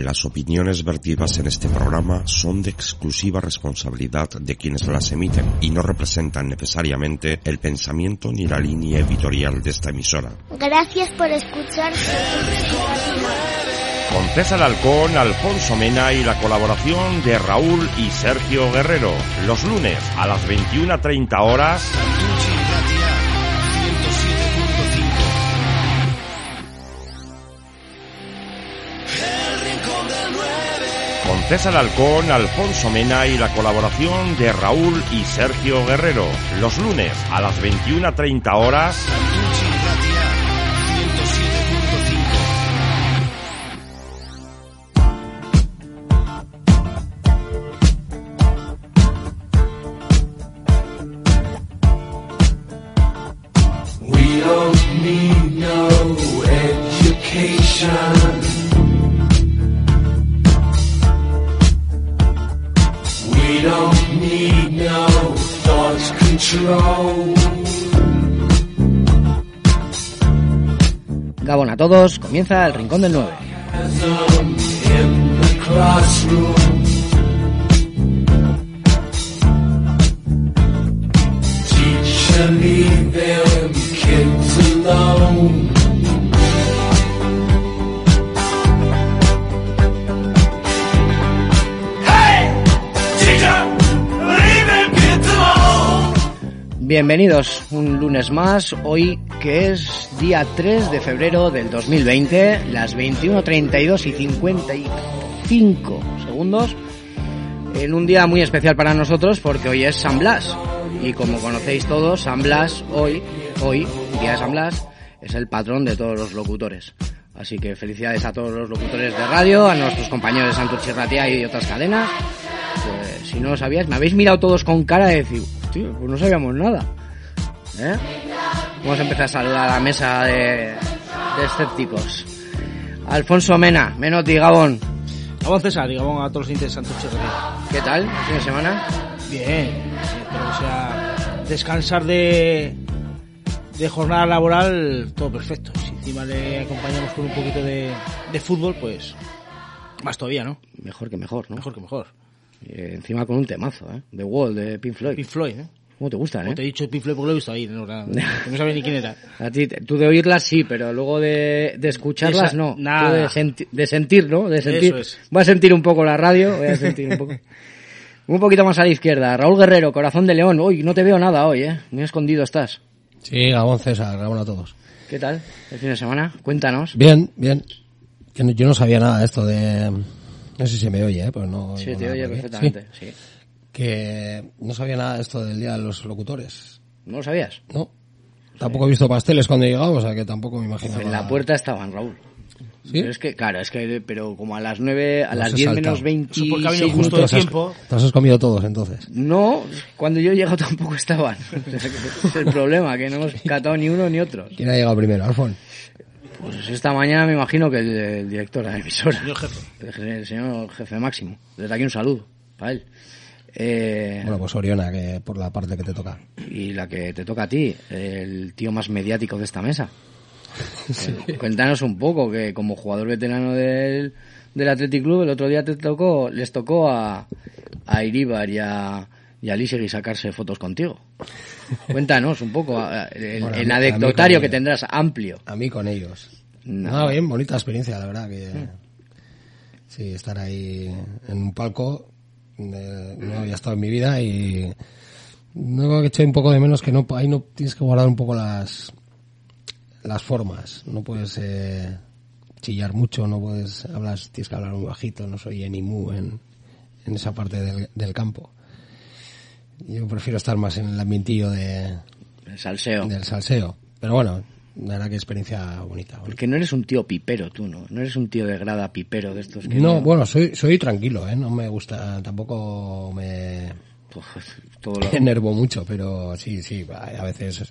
Las opiniones vertidas en este programa son de exclusiva responsabilidad de quienes las emiten y no representan necesariamente el pensamiento ni la línea editorial de esta emisora. Gracias por escuchar. Con César Alcón, Alfonso Mena y la colaboración de Raúl y Sergio Guerrero. Los lunes a las 21.30 horas. Con César Alcón, Alfonso Mena y la colaboración de Raúl y Sergio Guerrero. Los lunes a las 21.30 horas. Gabón a todos, comienza el Rincón del 9. In the classroom. Teacher, leave them kids alone. Bienvenidos un lunes más, hoy que es día 3 de febrero del 2020, las 21.32 y 55 segundos, en un día muy especial para nosotros porque hoy es San Blas. Y como conocéis todos, San Blas hoy, hoy, día de San Blas, es el patrón de todos los locutores. Así que felicidades a todos los locutores de radio, a nuestros compañeros de Santurce Ratia y otras cadenas. Pues, si no lo sabíais, me habéis mirado todos con cara de decir, tío, pues no sabíamos nada. ¿Eh? Vamos a empezar a saludar a la mesa de, de escépticos. Alfonso Mena, Menotti, Gabón. Gabón César y Gabón a todos los interesantes ¿Qué tal? ¿Fin de semana? Bien, espero que sea descansar de, de jornada laboral, todo perfecto. Si encima le acompañamos con un poquito de, de fútbol, pues más todavía, ¿no? Mejor que mejor, ¿no? Mejor que mejor. Eh, encima con un temazo, ¿eh? The Wall, de Pink Floyd. Pink Floyd, ¿eh? ¿Cómo te gustan, Como eh? te he dicho Pink Floyd porque lo he visto ahí, no, no, no sabía ni quién era. A ti, tú de oírlas sí, pero luego de, de escucharlas Esa- no. nada. Tú de, senti- de sentir, ¿no? De sentir. Eso es. Voy a sentir un poco la radio, voy a sentir un poco. Un poquito más a la izquierda. Raúl Guerrero, Corazón de León. Uy, no te veo nada hoy, ¿eh? Muy escondido estás. Sí, Gabón César, Gabón a todos. ¿Qué tal el fin de semana? Cuéntanos. Bien, bien. Yo no sabía nada de esto de... No sé si se me oye, ¿eh? Pues no, Sí, te nada oye aquí. perfectamente. Sí. Sí, que no sabía nada de esto del Día de los Locutores. ¿No lo sabías? No. Tampoco he visto pasteles cuando he llegado, o sea que tampoco me imaginaba. En la puerta estaban, Raúl. ¿Sí? Pero es que, claro, es que, pero como a las 9, a las he 10 saltado. menos 20 Eso porque ha venido justo de tiempo. Te has comido todos entonces. No, cuando yo he llegado tampoco estaban. es el problema, que no hemos catado ni uno ni otro. ¿Quién ha llegado primero? Alfon. Pues esta mañana me imagino que el, el director de la emisora. Señor jefe. El, el señor jefe máximo. Desde aquí un saludo para él. Eh, Bueno, pues Oriona, que por la parte que te toca. y la que te toca a ti, el tío más mediático de esta mesa. Eh, Cuéntanos un poco, que como jugador veterano del, del Athletic Club, el otro día te tocó, les tocó a, a Iribar y a, y a Lisegui sacarse fotos contigo. Cuéntanos un poco, el, Bueno, el mí- anecdotario que ellos. tendrás amplio. A mí con ellos. No. No, bien, bonita experiencia, la verdad. que Sí, estar ahí en un palco eh, no había estado en mi vida y luego que eché un poco de menos que no ahí no tienes que guardar un poco las las formas no puedes eh, chillar mucho no puedes hablar tienes que hablar muy bajito no soy ni mu en, en esa parte del, del campo yo prefiero estar más en el ambientillo de, El salseo. del salseo pero bueno la verdad que experiencia bonita. Porque no eres un tío pipero tú, ¿no? No eres un tío de grada pipero de estos que No, bueno, soy, soy tranquilo, ¿eh? No me gusta, tampoco me Pues, todo, lo, enervo mucho, pero sí, sí, a veces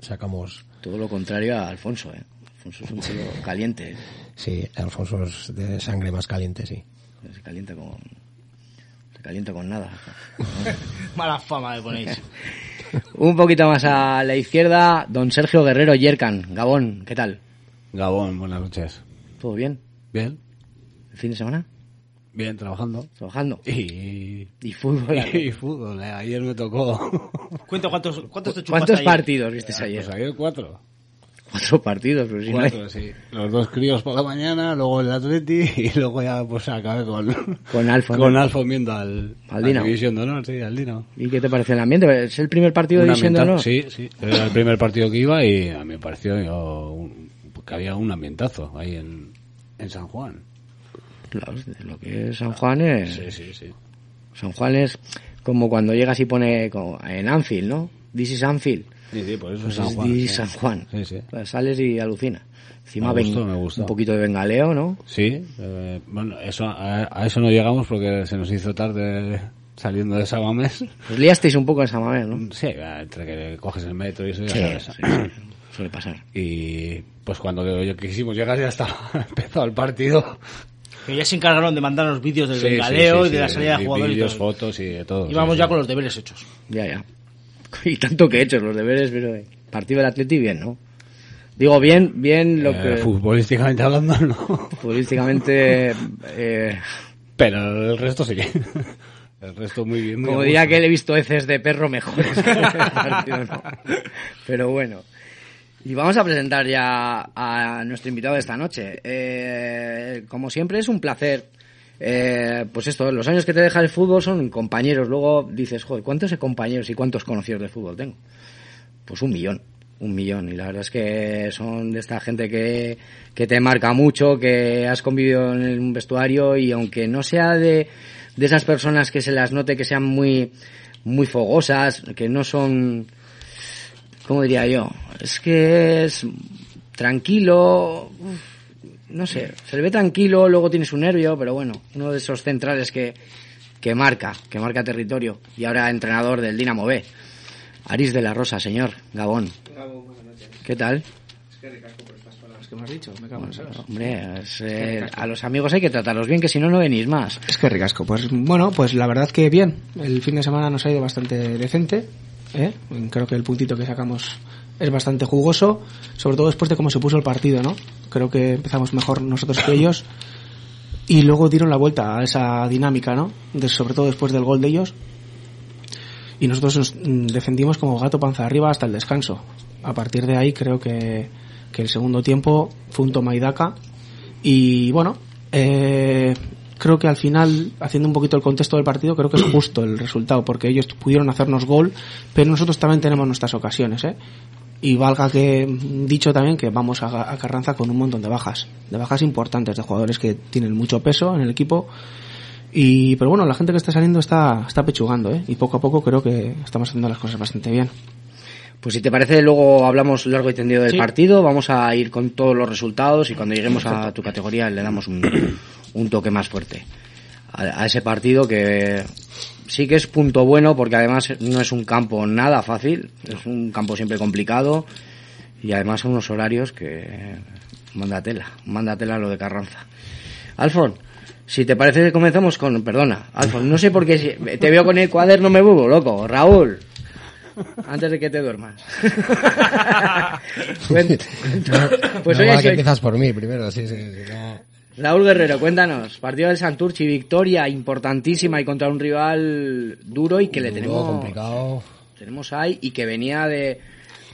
sacamos... todo lo contrario a Alfonso, ¿eh? Alfonso es un tío caliente. ¿eh? Sí, Alfonso es de sangre más caliente, sí. Se calienta con... Se calienta con nada. Mala fama me ponéis. Un poquito más a la izquierda, don Sergio Guerrero Yerkan. Gabón, ¿qué tal? Gabón, buenas noches. ¿Todo bien? Bien, ¿El fin de semana? bien, trabajando. ¿Trabajando? Y, ¿Y fútbol? y fútbol, eh, ayer me tocó. Cuenta cuántos, cuántos te chupaste ¿Cuántos ayer? partidos viste ayer? Pues ayer cuatro. Cuatro partidos, pero si no hay- Cuatro, sí. Los dos críos por la mañana, luego el Atleti y luego ya pues acabé con, Con Alfa, ¿no? con Alfa viendo al, Al Dinamo. División de Honor, sí, al Dino. ¿Y qué te parece el ambiente? ¿Es el primer partido de División de ambienta- Honor? Sí, sí. Era el primer partido que iba y a mí me pareció yo, un- que había un ambientazo ahí en, en San Juan. Claro, lo que es San Juan es... Sí, sí, sí. San Juan es como cuando llegas y pone como en Anfield, ¿no? This is Anfield. Sí, sí, por eso Pues San es Juan. Sí. San Juan. Sí, sí. Pues sales y alucina. Encima Me gustó, ven- me gustó. un poquito de bengaleo, ¿no? Sí, eh, bueno, eso, a, a eso no llegamos porque se nos hizo tarde saliendo de Sabamés. Os liasteis un poco en Samamés, ¿no? Sí, entre que coges el metro y eso ya Sí, sabes. sí, sí. Suele pasar. Y pues cuando yo quisimos llegar ya estaba empezado el partido. Que ya se encargaron de mandarnos vídeos del Sí, sí, bengaleo sí, y de sí, la salida de jugadores. y vídeos, fotos y de todo. Íbamos sí, ya sí. con los deberes hechos. Ya, ya. Y tanto que he hecho los deberes, pero eh, partido del Atleti bien, ¿no? Digo bien, bien lo Eh, que futbolísticamente hablando, no. futbolísticamente eh, Pero el resto sí. El resto muy bien. Muy como diría que he visto heces de perro mejores no. Pero bueno. Y vamos a presentar ya a nuestro invitado de esta noche. Eh, como siempre es un placer. Eh, pues esto, los años que te deja el fútbol son compañeros. Luego dices, joder, ¿cuántos compañeros y cuántos conocidos de fútbol tengo? Pues un millón, un millón. Y la verdad es que son de esta gente que, que te marca mucho, que has convivido en un vestuario y aunque no sea de, de esas personas que se las note que sean muy, muy fogosas, que no son, ¿cómo diría yo? Es que es tranquilo, no sé, se le ve tranquilo, luego tiene su nervio, pero bueno, uno de esos centrales que, que marca, que marca territorio y ahora entrenador del Dinamo B. Aris de la Rosa, señor, Gabón. ¿Qué tal? que me has dicho, me cago en. Hombre, es, eh, a los amigos hay que tratarlos bien, que si no, no venís más. Es que ricasco. Pues bueno, pues la verdad que bien. El fin de semana nos ha ido bastante decente. ¿eh? Creo que el puntito que sacamos es bastante jugoso, sobre todo después de cómo se puso el partido, ¿no? Creo que empezamos mejor nosotros que ellos y luego dieron la vuelta a esa dinámica, ¿no? De- sobre todo después del gol de ellos. Y nosotros nos mm, defendimos como gato panza arriba hasta el descanso. A partir de ahí creo que, que el segundo tiempo fue un toma y daca. Y bueno, eh, creo que al final, haciendo un poquito el contexto del partido, creo que es justo el resultado, porque ellos pudieron hacernos gol, pero nosotros también tenemos nuestras ocasiones, ¿eh? Y valga que dicho también que vamos a, a Carranza con un montón de bajas, de bajas importantes, de jugadores que tienen mucho peso en el equipo. Y, pero bueno, la gente que está saliendo está, está pechugando, ¿eh? Y poco a poco creo que estamos haciendo las cosas bastante bien. Pues si te parece, luego hablamos largo y tendido del Sí. partido, vamos a ir con todos los resultados y cuando lleguemos a tu categoría le damos un, un toque más fuerte a, a ese partido que sí que es punto bueno porque además no es un campo nada fácil, es un campo siempre complicado y además son unos horarios que manda tela, manda tela lo de Carranza. Alfon, si te parece comenzamos con, perdona, Alfon, no sé por qué si- te veo con el cuaderno me vuelvo loco, Raúl. Antes de que te duermas. Pues No, si que hoy- empiezas por mí primero, sí, sí. sí, no. Raúl Guerrero, cuéntanos. Partido del Santurchi, victoria importantísima y contra un rival duro y que le tenemos complicado. tenemos ahí y que venía de,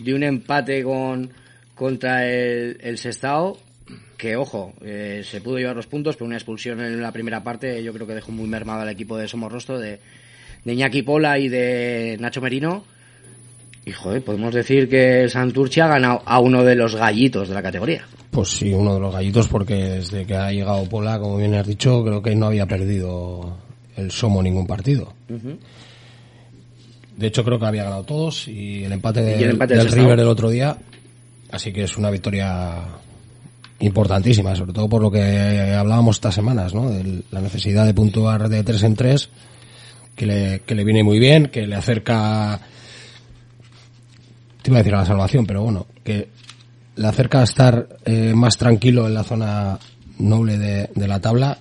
de un empate con contra el, el Sestao que ojo eh, se pudo llevar los puntos pero una expulsión en la primera parte yo creo que dejó muy mermado al equipo de Somorrostro de de Iñaki Pola y de Nacho Merino y joder podemos decir que el Santurchi ha ganado a uno de los gallitos de la categoría Pues sí, uno de los gallitos, porque desde que ha llegado Pola, como bien has dicho, creo que no había perdido el Somo ningún partido. De hecho, creo que había ganado todos y el empate, Y el del- empate del del. River el otro día Así que es una victoria importantísima, sobre todo por lo que hablábamos estas semanas, ¿no? De la necesidad de puntuar de tres en tres, que le, que le viene muy bien, que le acerca, te iba a decir a la salvación, pero bueno, que le acerca a estar eh, más tranquilo en la zona noble de, la tabla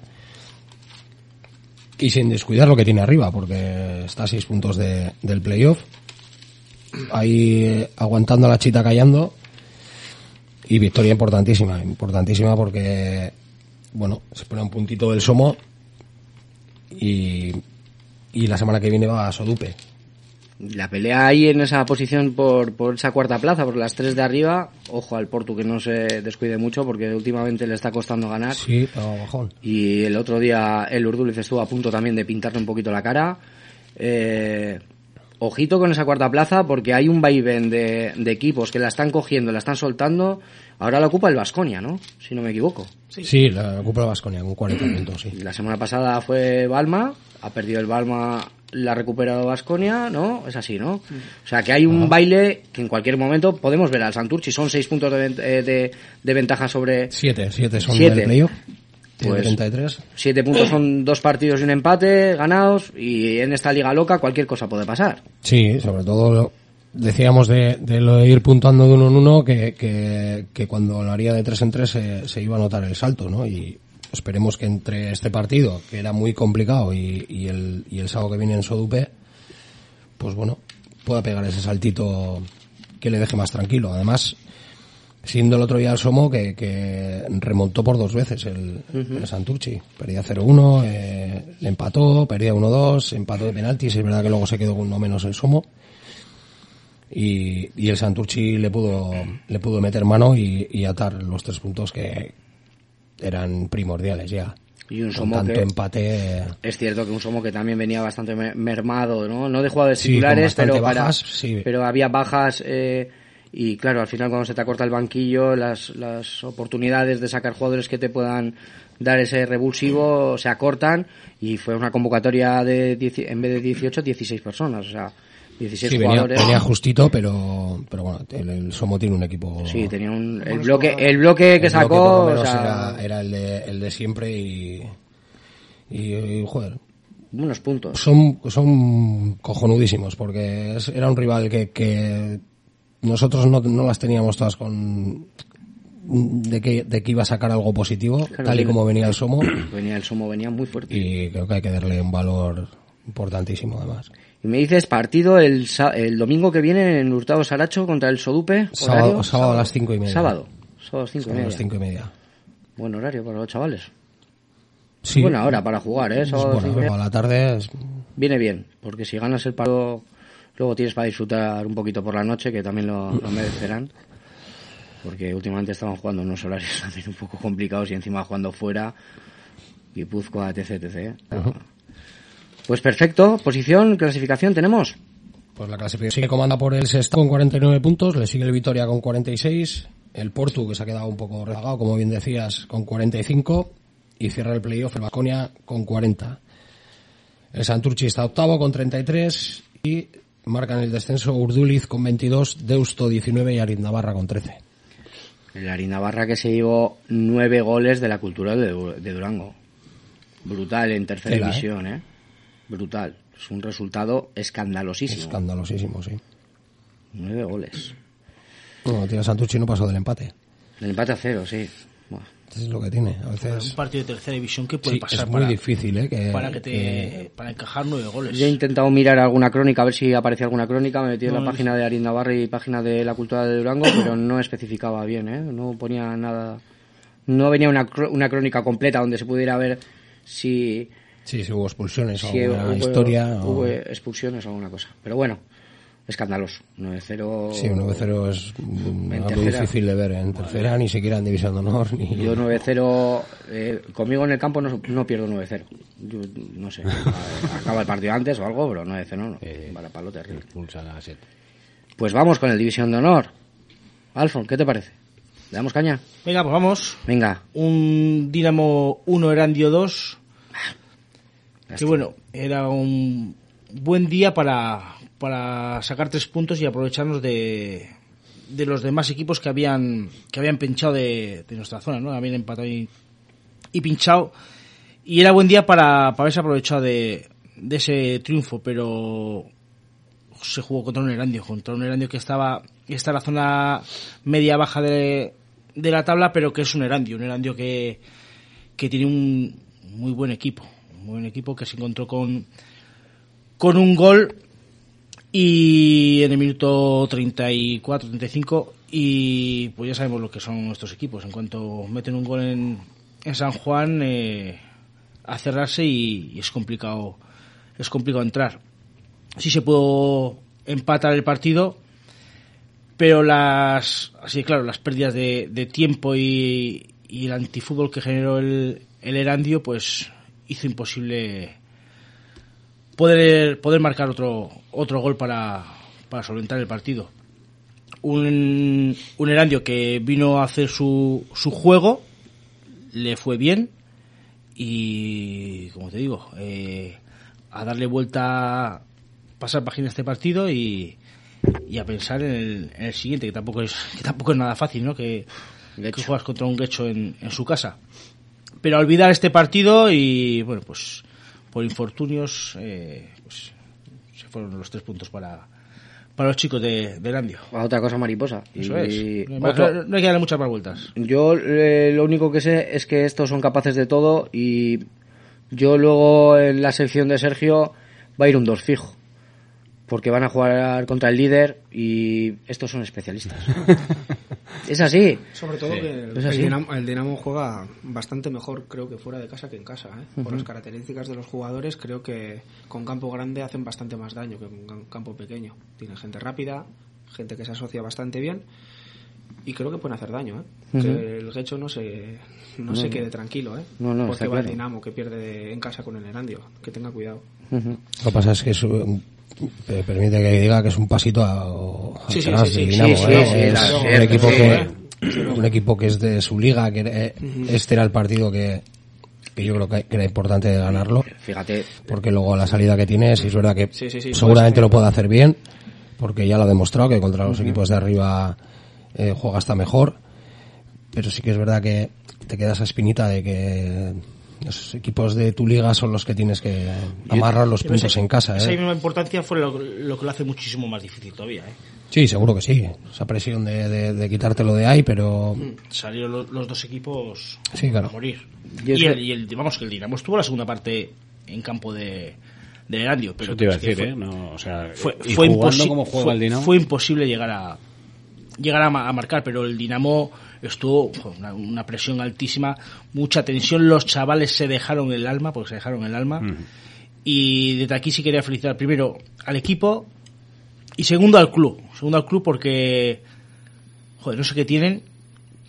y sin descuidar lo que tiene arriba, porque está a seis puntos de- del playoff. Ahí eh, aguantando la chita callando. Y victoria importantísima, importantísima porque, bueno, se pone a un puntito del Somo y, y la semana que viene va a Sodupe. La pelea ahí en esa posición por, por esa cuarta plaza, por las tres de arriba, ojo al Portu que no se descuide mucho porque últimamente le está costando ganar. Sí, pero bajón. Y el otro día el Urduliz estuvo a punto también de pintarle un poquito la cara. Eh, ojito con esa cuarta plaza porque hay un vaivén de, de equipos que la están cogiendo, la están soltando. Ahora la ocupa el Vasconia, ¿no? Si no me equivoco. Sí, la ocupa la Vasconia con 40 puntos, sí. La semana pasada fue Balma, ha perdido el Balma, la ha recuperado Vasconia, ¿no? Es así, ¿no? O sea que hay un baile que en cualquier momento podemos ver al Santurchi. Son seis puntos de, eh, de, de ventaja sobre. Siete, siete son Siete. del playoff. Pues- 33. Siete puntos son dos partidos y un empate ganados. Y en esta liga loca cualquier cosa puede pasar. Sí, sobre todo lo- decíamos de, de lo de ir puntuando de uno en uno que, que, que cuando lo haría de tres en tres se, se iba a notar el salto, ¿no? Y esperemos que entre este partido, que era muy complicado, y, y el, y el sábado que viene en Sodupe, pues bueno, pueda pegar ese saltito que le deje más tranquilo. Además, siendo el otro día el Somo que, que remontó por dos veces el, Ujú. el Santurchi. Perdía 0-1, eh, le empató, perdía 1-2, empató de penaltis, es verdad que luego se quedó con uno menos el Somo. Y, y el Santurchi le pudo, le pudo meter mano y, y atar los tres puntos que eran primordiales ya. Y un Somo tanto que- empate, Es cierto que un Somo que también venía bastante me- mermado, ¿no? No de jugadores Sí, titulares, pero, para- sí. pero había bajas eh, y claro, al final cuando se te acorta el banquillo, las, las oportunidades de sacar jugadores que te puedan dar ese revulsivo se acortan y fue una convocatoria de en vez de 18, 16 personas, o sea, 16 sí, venía, jugadores. venía justito, pero, pero bueno, el, el Somo tiene un equipo. Sí, tenía un, el bloque, el bloque que el sacó, o sea, era, era el, de, el de siempre y, y, y, joder, unos puntos. son, son cojonudísimos porque es- era un rival que, que nosotros no, no las teníamos todas con de que, de que iba a sacar algo positivo, Claro, tal y como venía el Somo, Venía el Somo, venía muy fuerte. y creo que hay que darle un valor importantísimo además. Y me dices partido el, el domingo que viene en Hurtado Saracho contra el Sodupe. Sábado, a las cinco y media. Sábado. Sábado a las cinco y a media. las cinco y media. Buen horario para los chavales. Sí. Buena hora para jugar, ¿eh? Sábado media. a la tarde es- Viene bien, porque si ganas el partido, luego tienes para disfrutar un poquito por la noche, que también lo, lo merecerán. Porque últimamente estaban jugando unos horarios también un poco complicados y encima jugando fuera. Guipúzcoa, etc, etc. ¿eh? Pues perfecto, posición, clasificación tenemos. Pues la clasificación sigue comanda por el Sestao con 49 puntos, le sigue el Vitoria con 46, el Portu que se ha quedado un poco rezagado, como bien decías, con 45 y cierra el playoff el Baconia con 40. El Santurchi está octavo con 33 y marcan el descenso Urduliz con 22, Deusto 19 y Arid Navarra con 13. El Harina Barra que se llevó nueve goles de la cultura de, Du- de Durango. Brutal en tercera Tela, ¿eh? división, ¿eh? Brutal. Es un resultado escandalosísimo. Escandalosísimo, sí. Nueve goles. Bueno, tío, Santurchi no pasó del empate. El empate a cero, sí. Buah. Es lo que tiene. A Un partido de tercera división que puede Sí, pasar es muy para, difícil, ¿eh? Que, para que te que- para encajar nueve goles. Yo he intentado mirar alguna crónica, a ver si aparecía alguna crónica. Me metí en No, la no. página de Arin Navarra y página de la cultura de Durango, pero no especificaba bien, ¿eh? No ponía nada. No venía una, una crónica completa donde se pudiera ver si. Sí, si hubo expulsiones o si alguna hubo- historia. o- hubo expulsiones o alguna cosa. Pero bueno, escandaloso. 9-0. Sí, un 9-0 es algo tercera. difícil de ver en tercera, ni siquiera en División de Honor. Ni... Yo 9-0, eh, conmigo en el campo no, no pierdo 9-0. Yo no sé, acaba el partido antes o algo, pero 9-0 no. Para palo terrible. Expulsan a siete. Pues vamos con el División de Honor. Alfon, ¿qué te parece? ¿Le damos caña? Venga, pues vamos. Venga. Un Dinamo 1 Erandio 2. Que bueno, era un buen día para, para sacar tres puntos y aprovecharnos de, de los demás equipos que habían que habían pinchado de, de nuestra zona, ¿no? Habían empatado y, y pinchado. Y era buen día para, para haberse aprovechado de, de ese triunfo, pero se jugó contra un Erandio, contra un Erandio que estaba está en la zona media baja de, de la tabla, pero que es un Erandio, un Erandio que, que tiene un muy buen equipo, un buen equipo que se encontró con con un gol y en el minuto 34, 35 y pues ya sabemos lo que son estos equipos. En cuanto meten un gol en, en San Juan, eh, a cerrarse y, y es complicado es complicado entrar. Sí se pudo empatar el partido, pero las así claro las pérdidas de, de tiempo y, y, el antifútbol que generó el, el Erandio pues hizo imposible poder poder marcar otro otro gol para, para solventar el partido un, un Erandio que vino a hacer su, su juego le fue bien y como te digo eh, a darle vuelta pasar página a este partido y, y a pensar en el, en el, siguiente, que tampoco es que tampoco es nada fácil, ¿no? Que, que juegas contra un Guecho en, en, su casa. Pero a olvidar este partido y, bueno, pues por infortunios, eh, pues se fueron los tres puntos para, para los chicos de, de Landio. Otra cosa mariposa. Eso y... es. No, otro... no, hay que darle muchas más vueltas. Yo eh, lo único que sé es que estos son capaces de todo y yo luego en la sección de Sergio va a ir un dos fijo porque van a jugar contra el líder y estos son especialistas. es así. Sobre todo sí. que el, el, Dinamo, el, Dinamo, juega bastante mejor, creo que fuera de casa que en casa. ¿eh? Por uh -huh. las características de los jugadores, creo que con campo grande hacen bastante más daño que con campo pequeño. Tienen gente rápida, gente que se asocia bastante bien y creo que pueden hacer daño. ¿eh? Uh -huh. Que el Gecho no se, no, no se quede tranquilo, ¿eh? no, no, porque va claro. el Dinamo que pierde en casa con el Erandio. Que tenga cuidado. Uh -huh. Lo que pasa es que es permite que diga que es un pasito a, atrás del Dinamo, ¿eh? un equipo que un equipo que es de su liga, que eh, uh -huh. este era el partido que, que yo creo que, era importante ganarlo. Fíjate. Porque luego la salida que tiene, si es verdad que sí, seguramente lo puede hacer bien, porque ya lo ha demostrado que contra los uh -huh. equipos de arriba eh, juega hasta mejor. Pero sí que es verdad que te queda esa espinita de que los equipos de tu liga son los que tienes que amarrar los puntos esa, en casa. ¿eh? Esa misma importancia fue lo, lo, que lo hace muchísimo más difícil todavía. ¿eh? Sí, seguro que sí. Esa presión de, de, de quitártelo de ahí, pero... Mm, salieron los, los dos equipos sí, claro. a morir. Y, y, el, y el, vamos, que el Dinamo estuvo la segunda parte en campo de, de Erandio. Pero Eso te iba a decir, fue, ¿eh? No, o sea, fue, y fue, jugando como juega fue, el Dinamo. fue imposible llegar a llegar a, a marcar, pero el Dinamo estuvo una, una, presión altísima, mucha tensión, los chavales se dejaron el alma, porque se dejaron el alma, y desde aquí sí quería felicitar primero al equipo y segundo al club, segundo al club porque, joder, no sé qué tienen,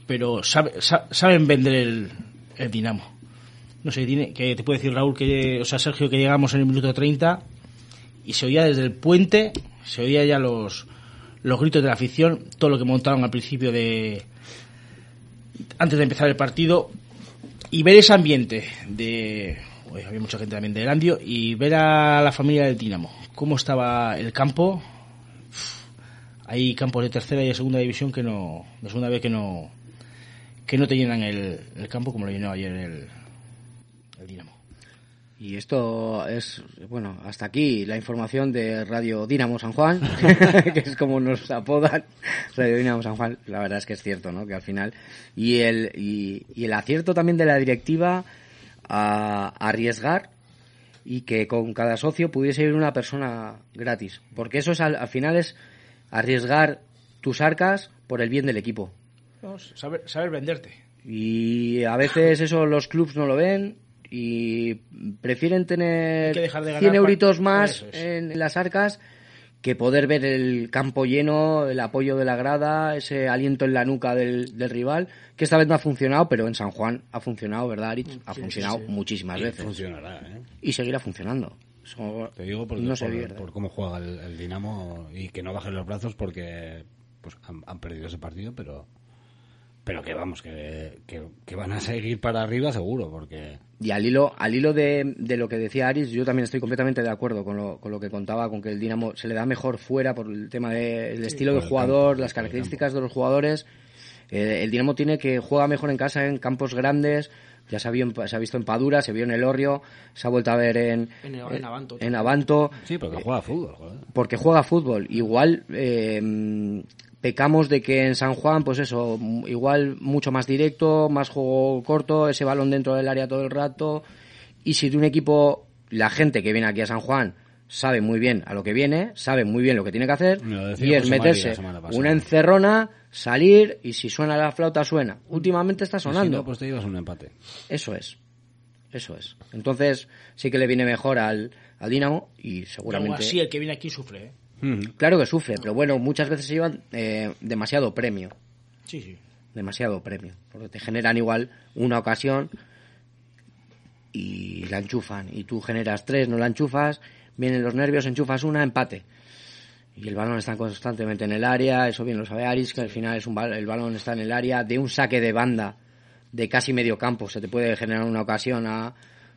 pero sabe, sabe, saben vender el, el Dinamo. No sé, tiene, que te puede decir Raúl, que, o sea, Sergio, que llegamos en el minuto 30 y se oía desde el puente, se oía ya los, los gritos de la afición, todo lo que montaron al principio de antes de empezar el partido y ver ese ambiente de oye, había mucha gente también de Erandio y ver a la familia del Dinamo. Cómo estaba el campo hay campos de tercera y de segunda división que no de segunda vez que no que no te llenan el, el campo como lo llenó ayer el, y esto es, bueno, hasta aquí la información de Radio Dinamo San Juan, que es como nos apodan, Radio Dinamo San Juan. La verdad es que es cierto, ¿no? Que al final, y el, y, y el acierto también de la directiva a, a arriesgar y que con cada socio pudiese ir una persona gratis. Porque eso es al, al final es arriesgar tus arcas por el bien del equipo. Saber, saber venderte. Y a veces eso los clubs no lo ven y prefieren tener de ganar 100 euritos más es. en las arcas que poder ver el campo lleno, el apoyo de la grada, ese aliento en la nuca del, del rival, que esta vez no ha funcionado, pero en San Juan ha funcionado, ¿verdad, Arich? Ha sí, funcionado sí, sí. muchísimas y veces. Funcionará, ¿eh? Y seguirá funcionando. Te digo por, no por, por, cómo juega el, el, Dinamo y que no bajen los brazos porque pues han, han perdido ese partido, pero pero que vamos, que, que, que van a seguir para arriba seguro, porque Y al hilo, al hilo de, de lo que decía Aris, yo también estoy completamente de acuerdo con lo, con lo que contaba, con que el Dinamo se le da mejor fuera por el tema del estilo por del el jugador, campo, las características de los jugadores. Eh, el Dinamo tiene que juega mejor en casa, en campos grandes. Ya se ha, en- se ha visto en Padura, se vio en El Orrio, se ha vuelto a ver en, En- en Avanto. en Avanto sí, porque juega fútbol, joder. porque juega fútbol. Igual eh, pecamos de que en San Juan, pues eso, igual mucho más directo, más juego corto, ese balón dentro del área todo el rato. Y si de un equipo, la gente que viene aquí a San Juan sabe muy bien a lo que viene, sabe muy bien lo que tiene que hacer, y es meterse una encerrona, salir, y si suena la flauta, suena. Últimamente está Y si sonando. no, pues te llevas un empate. Eso es. Eso es. Entonces, sí que le viene mejor al, al Dinamo y Pero seguramente... aún así, el que viene aquí sufre, ¿eh? Claro que sufre, pero bueno, muchas veces se llevan eh, demasiado premio. Sí, sí. Demasiado premio. Porque te generan igual una ocasión y la enchufan. Y tú generas tres, no la enchufas, vienen los nervios, enchufas una, empate. Y el balón está constantemente en el área, eso bien lo sabe Aris, que al final es un bal- el balón está en el área, de un saque de banda de casi medio campo se te puede generar una ocasión a,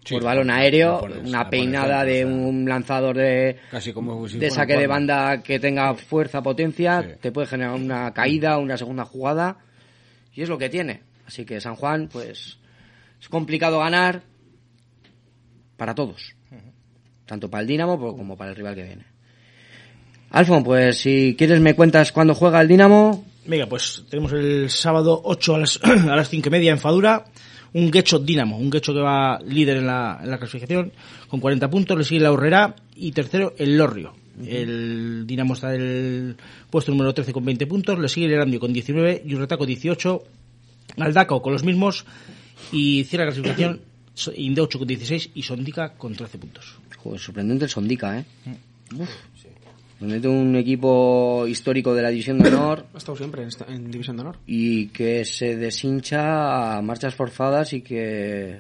Sí, por balón aéreo, pones- una pones peinada de un lanzador de, Casi como si de saque de banda que tenga fuerza, potencia, Sí. te puede generar una caída, una segunda jugada, y es lo que tiene. Así que San Juan, pues, es complicado ganar para todos, tanto para el Dinamo como para el rival que viene. Alfon, pues si quieres me cuentas cuándo juega el Dinamo. Venga, pues tenemos el sábado 8 a las, a las 5 y media en Fadura. Un Guecho Dinamo, un Guecho que va líder en la, en la clasificación con 40 puntos. Le sigue la Urrera y tercero el Lorrio. El Dinamo está en el puesto número 13 con 20 puntos. Le sigue el Erandio con 19, Yurreta con 18, Aldaco con los mismos y cierra la clasificación So- Indeucho con 16 y Sondica con 13 puntos. Joder, sorprendente el Sondica, ¿eh? Uf. Sorprendente un equipo histórico de la División de Honor Ha estado siempre en, esta- en División de Honor. y que se deshincha a marchas forzadas y que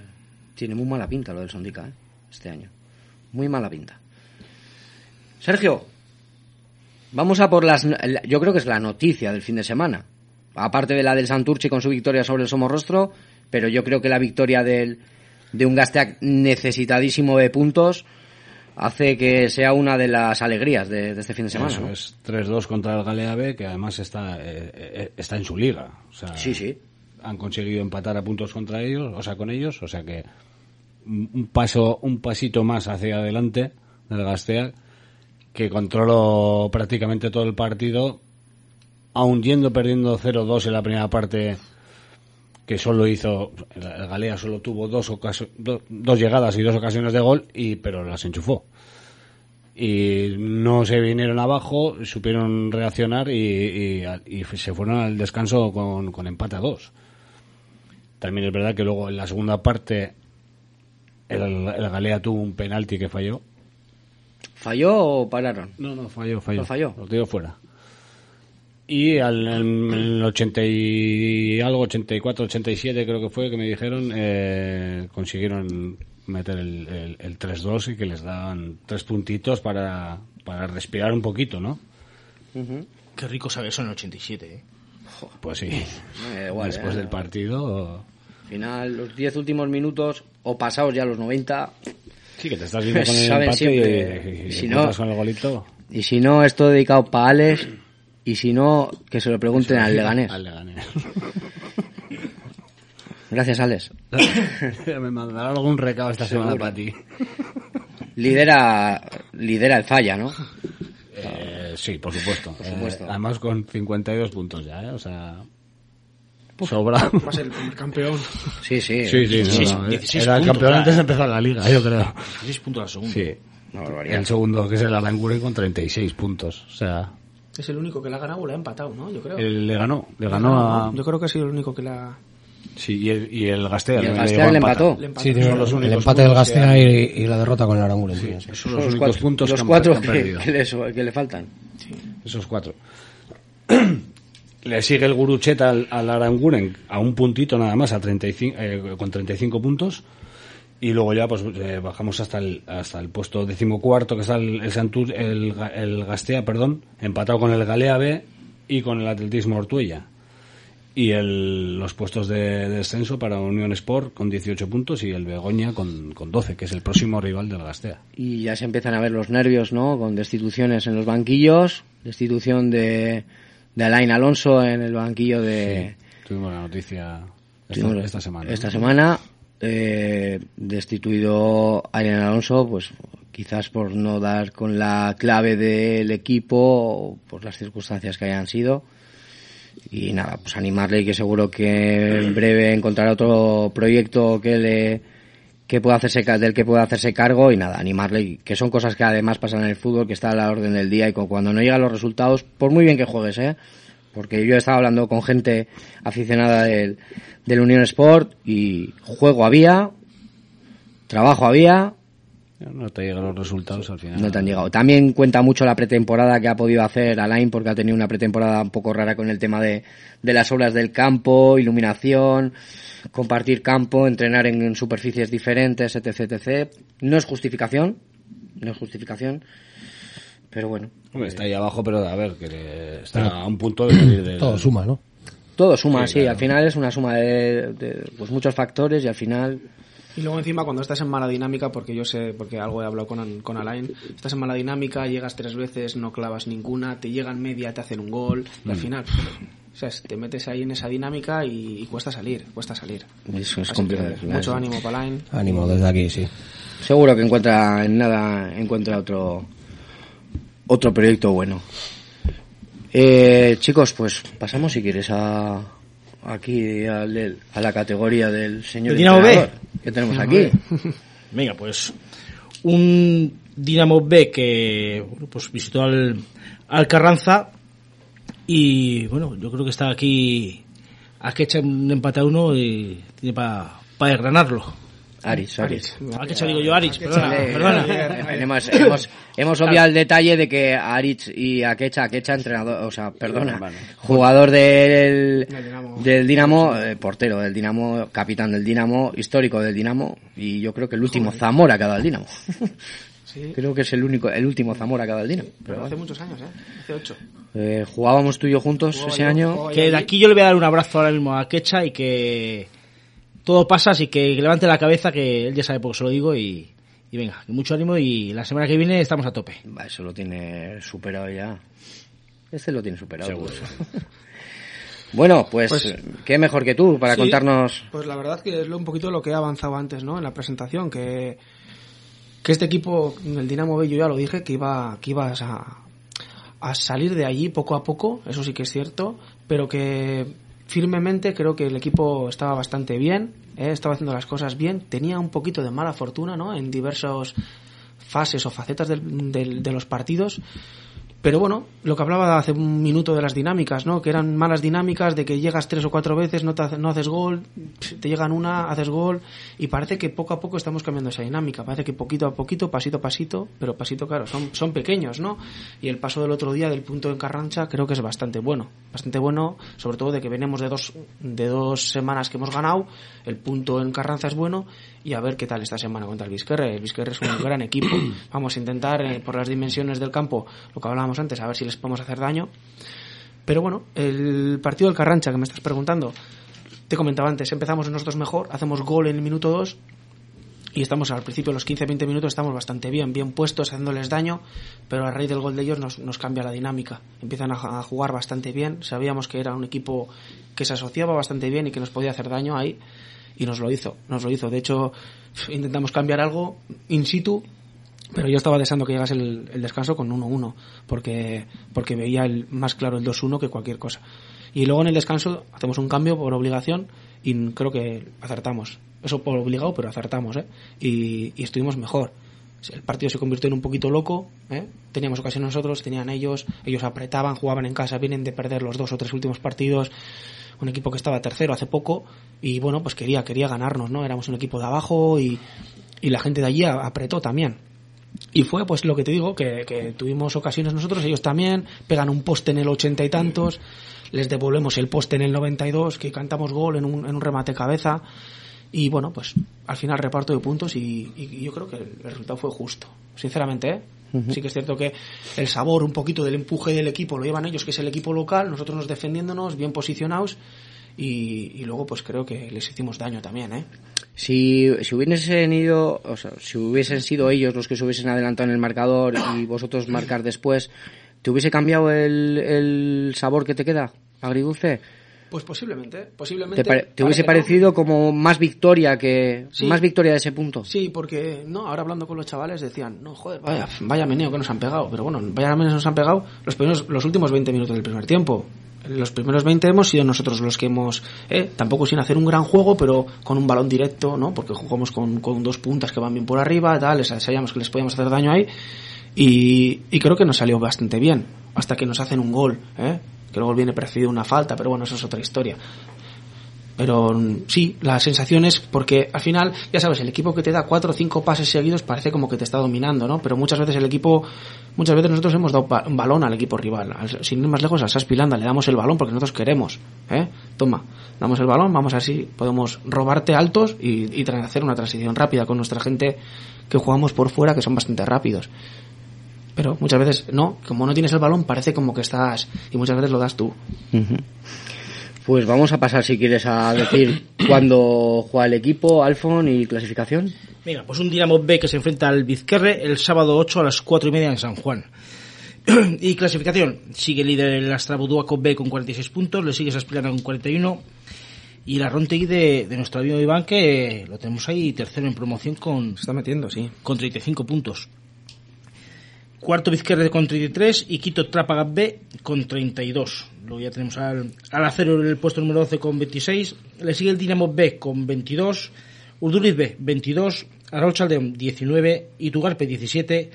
tiene muy mala pinta lo del Sondica ¿eh? este año. Muy mala pinta. Sergio, vamos a por las... la- Yo creo que es la noticia del fin de semana. Aparte de la del Santurchi con su victoria sobre el Somorrostro, pero yo creo que la victoria del, de un Gasteac necesitadísimo de puntos hace que sea una de las alegrías de, de este fin de semana. Eso ¿no? es 3-2 contra el Galea B, que además está, eh, eh, está en su liga. O sea, Sí, sí. Han conseguido empatar a puntos contra ellos, o sea, con ellos, o sea que un un paso, un pasito más hacia adelante del Gastea, que controló prácticamente todo el partido, aun yendo perdiendo 0-2 en la primera parte, que solo hizo, el Galea solo tuvo dos, ocasio- do- dos llegadas y dos ocasiones de gol, y pero las enchufó y no se vinieron abajo, supieron reaccionar y, y- y se fueron al descanso con, con empate a dos. También es verdad que luego en la segunda parte el, el Galea tuvo un penalti que falló. ¿Falló o pararon? No, no, falló, falló. ¿Lo falló? Lo tiró fuera. Y al, en el 80 y algo, 84, 87 creo que fue, que me dijeron, eh, consiguieron meter el, el, el 3-2 y que les daban tres puntitos para, para respirar un poquito, ¿no? Qué rico sabe eso en el 87, ¿eh? Pues sí. Me da igual, Después ¿eh? del partido... Al final, los 10 últimos minutos, o pasados ya los 90, Sí, que te estás viendo con el empate y, y, Y si no- con el golito. y si no, esto dedicado para Alex, y si no, que se lo pregunten al Leganés. Al Leganés. Gracias, Alex. Me mandarán algún recado esta semana Seguro. para ti. Lidera, lidera el falla, ¿no? Eh, sí, por supuesto. supuesto. Eh, además con 52 puntos ya, ¿eh? O sea... Sobra. Va a ser el primer campeón. Sí, sí. Sí, sí, no, Sí, no, 16 Era el puntos, campeón ya, antes ¿eh? de empezar la liga, yo creo. 6 puntos al segundo. Sí. Barbaridad. El segundo, que es el Aranguren, con 36 puntos. O sea, Es el único que la ha ganado o la ha empatado, ¿no? Yo creo. él le ganó. Le ganó a... Yo creo que ha sido el único que la... Sí, y el, y el Gastea. Y el le Gastea le empató. le empató. Sí, Son los el empate del Gastea y, y la derrota con el Aranguren. sí, sí. Son los únicos cuatro, puntos los que han- cuatro que han que, perdido. que le, que le faltan. Esos cuatro. Le sigue el Guruchet al, al Aranguren a un puntito nada más, a 35, eh, con 35 puntos. Y luego ya pues eh, bajamos hasta el, hasta el puesto decimocuarto, que está el, el, Santur, el, el Gastea, perdón, empatado con el Galea B y con el Atletismo Ortuella. Y el, los puestos de, de descenso para Unión Sport con 18 puntos y el Begoña con, con 12, que es el próximo rival del Gastea. Y ya se empiezan a ver los nervios, ¿no? Con destituciones en los banquillos, destitución de, de Alain Alonso en el banquillo de... Tuvimos la noticia esta, Tuvimos esta semana. Esta ¿no? semana, eh, destituido Alain Alonso, pues quizás por no dar con la clave del equipo, o por las circunstancias que hayan sido. Y nada, pues animarle que seguro que en breve encontrará otro proyecto que le que pueda hacerse del que pueda hacerse cargo y nada, animarle que son cosas que además pasan en el fútbol, que está a la orden del día y cu- cuando no llegan los resultados, por muy bien que juegues, ¿eh? Porque yo he estado hablando con gente aficionada del, del Unión Sport y juego había, trabajo había, No te llegan los resultados al final. no te han llegado. También cuenta mucho la pretemporada que ha podido hacer Alain porque ha tenido una pretemporada un poco rara con el tema de, de las obras del campo, iluminación, compartir campo, entrenar en, en superficies diferentes, etc, etc. No es justificación, no es justificación, pero bueno. Hombre, está ahí abajo, pero a ver, que está a un punto de salir del... Todo suma, ¿no? Todo suma, Sí, sí, claro. al final es una suma de, de, pues muchos factores y al final Y luego encima cuando estás en mala dinámica, porque yo sé, porque algo he hablado con, con Alain, estás en mala dinámica, llegas tres veces, no clavas ninguna, te llegan media, te hacen un gol, y al Mm. final, o sea, te metes ahí en esa dinámica y, y cuesta salir, cuesta salir. eso es Así complicado. que mucho ánimo para Alain. Ánimo desde aquí, sí. Seguro que encuentra en nada encuentra otro otro proyecto bueno. Eh, chicos, pues pasamos si quieres a aquí al a la categoría del señor ¿El Dinamo B? que tenemos aquí. Venga, pues un Dinamo B que bueno, pues visitó al, al Carranza y bueno, yo creo que está aquí a que echa un empate a uno y tiene para desgranarlo. Aris, Aris. A que echa digo yo Aris, perdona, hemos, hemos, hemos obviado el detalle de que Aritz y Akecha, Akecha entrenador, o sea, perdona, jugador del, Del Dinamo. del Dinamo, eh, portero del Dinamo, capitán del Dinamo, histórico del Dinamo, y yo creo que el último Zamora que ha dado el Dinamo. Sí, Creo que es el único, el último Zamora que ha dado el Dinamo. pero hace muchos años, ¿eh? Hace ocho. Eh, jugábamos tú y yo juntos Jugaba ese yo, año. Que de aquí yo le voy a dar un abrazo ahora mismo a Kecha y que todo pasa, así que levante la cabeza que él ya sabe por qué se lo digo y, y venga, mucho ánimo y la semana que viene estamos a tope. Eso lo tiene superado ya. Este lo tiene superado. Seguro. bueno, pues, Pues- qué mejor que tú para Sí, contarnos. Pues la verdad que es lo- un poquito lo que he avanzado antes, ¿no? En la presentación, que, que este equipo, el Dinamo B, yo ya lo dije, que iba, que ibas a, a salir de allí poco a poco, eso sí que es cierto, pero que firmemente creo que el equipo estaba bastante bien, ¿eh? estaba haciendo las cosas bien, tenía un poquito de mala fortuna, ¿no? En diversas fases o facetas del- del- de los partidos, pero bueno, lo que hablaba hace un minuto de las dinámicas, ¿no? Que eran malas dinámicas de que llegas tres o cuatro veces, no, te no haces gol, te llegan una, haces gol, y parece que poco a poco estamos cambiando esa dinámica. Parece que poquito a poquito, pasito a pasito, pero pasito, claro, son, son pequeños, ¿no? Y el paso del otro día del punto en Carrancha creo que es bastante bueno. Bastante bueno, sobre todo de que venimos de dos, de dos semanas que hemos ganado, el punto en Carranza es bueno, y a ver qué tal esta semana contra el Vizquerre. El Vizquerre es un gran equipo. Vamos a intentar, eh, por las dimensiones del campo, lo que hablábamos antes, a ver si les podemos hacer daño. Pero bueno, el partido del Carrancha que me estás preguntando, te comentaba antes, empezamos nosotros mejor, hacemos gol en el minuto 2 y estamos al principio, los 15-20 minutos, estamos bastante bien, bien puestos, haciéndoles daño, pero a raíz del gol de ellos nos, nos cambia la dinámica. Empiezan a, a jugar bastante bien, sabíamos que era un equipo que se asociaba bastante bien y que nos podía hacer daño ahí y nos lo hizo, nos lo hizo. De hecho, intentamos cambiar algo in situ, pero yo estaba deseando que llegase el, el descanso con 1-1, porque, porque veía el, más claro el 2-1 que cualquier cosa. Y luego en el descanso hacemos un cambio por obligación y creo que acertamos. Eso por obligado, pero acertamos, ¿eh? Y, y estuvimos mejor. El partido se convirtió en un poquito loco, ¿eh? Teníamos ocasión nosotros, tenían ellos, ellos apretaban, jugaban en casa, vienen de perder los dos o tres últimos partidos, un equipo que estaba tercero hace poco y bueno, pues quería, quería ganarnos, ¿no? Éramos un equipo de abajo y, y la gente de allí apretó también. Y fue pues lo que te digo, que, que tuvimos ocasiones nosotros, ellos también, pegan un poste en el ochenta y tantos, les devolvemos el poste en el 92, que cantamos gol en un, en un remate cabeza, y bueno, pues al final reparto de puntos y, y yo creo que el resultado fue justo, sinceramente, ¿eh? Sí que es cierto que el sabor un poquito del empuje del equipo lo llevan ellos, que es el equipo local, nosotros nos defendiéndonos, bien posicionados, y, y luego pues creo que les hicimos daño también, ¿eh? Si, si hubiesen ido, o sea, si hubiesen sido ellos los que se hubiesen adelantado en el marcador y vosotros marcar después, ¿te hubiese cambiado el, el sabor que te queda? Agridulce. Pues posiblemente, posiblemente. ¿Te, hubiese que no. parecido como más victoria que Sí. más victoria de ese punto? Sí, porque no, ahora hablando con los chavales decían, no, joder, vaya, vaya meneo que nos han pegado. Pero bueno, vaya meneo nos han pegado los primeros, los últimos 20 minutos del primer tiempo. Los primeros 20 hemos sido nosotros los que hemos, eh, tampoco sin hacer un gran juego, pero con un balón directo, ¿no? Porque jugamos con, con dos puntas que van bien por arriba, tal, sabíamos que les podíamos hacer daño ahí. Y, y creo que nos salió bastante bien, hasta que nos hacen un gol, ¿eh? Que luego viene precedido una falta, pero bueno, eso es otra historia. Pero mm, sí, la sensación es porque al final, ya sabes, el equipo que te da cuatro o cinco pases seguidos parece como que te está dominando, ¿no? Pero muchas veces el equipo, muchas veces nosotros hemos dado un balón al equipo rival. Al- sin ir más lejos, al Saspilanda le damos el balón porque nosotros queremos, ¿eh? Toma, damos el balón, vamos así, podemos robarte altos y, y hacer una transición rápida con nuestra gente que jugamos por fuera, que son bastante rápidos. Pero muchas veces no, como no tienes el balón parece como que estás, y muchas veces lo das tú. Pues vamos a pasar, si quieres, a decir cuándo juega el equipo, Alfon y clasificación. Venga, pues un Dinamo B que se enfrenta al Vizquerre el sábado 8 a las 4 y media en San Juan. y clasificación, sigue líder el Astrabuduaco B con 46 puntos, le sigue Saspilana con 41 y la Rontegui de, de nuestro amigo Iván que lo tenemos ahí tercero en promoción con, Se está metiendo, sí. con 35 puntos. Cuarto Vizquerre con 33 y Quito Trápaga B con 32. Luego ya tenemos al, al Acero en el puesto número 12 con 26. Le sigue el Dinamo B con 22. Urduriz B 22. Arraul Chaldeón 19. Y Tugarpe 17.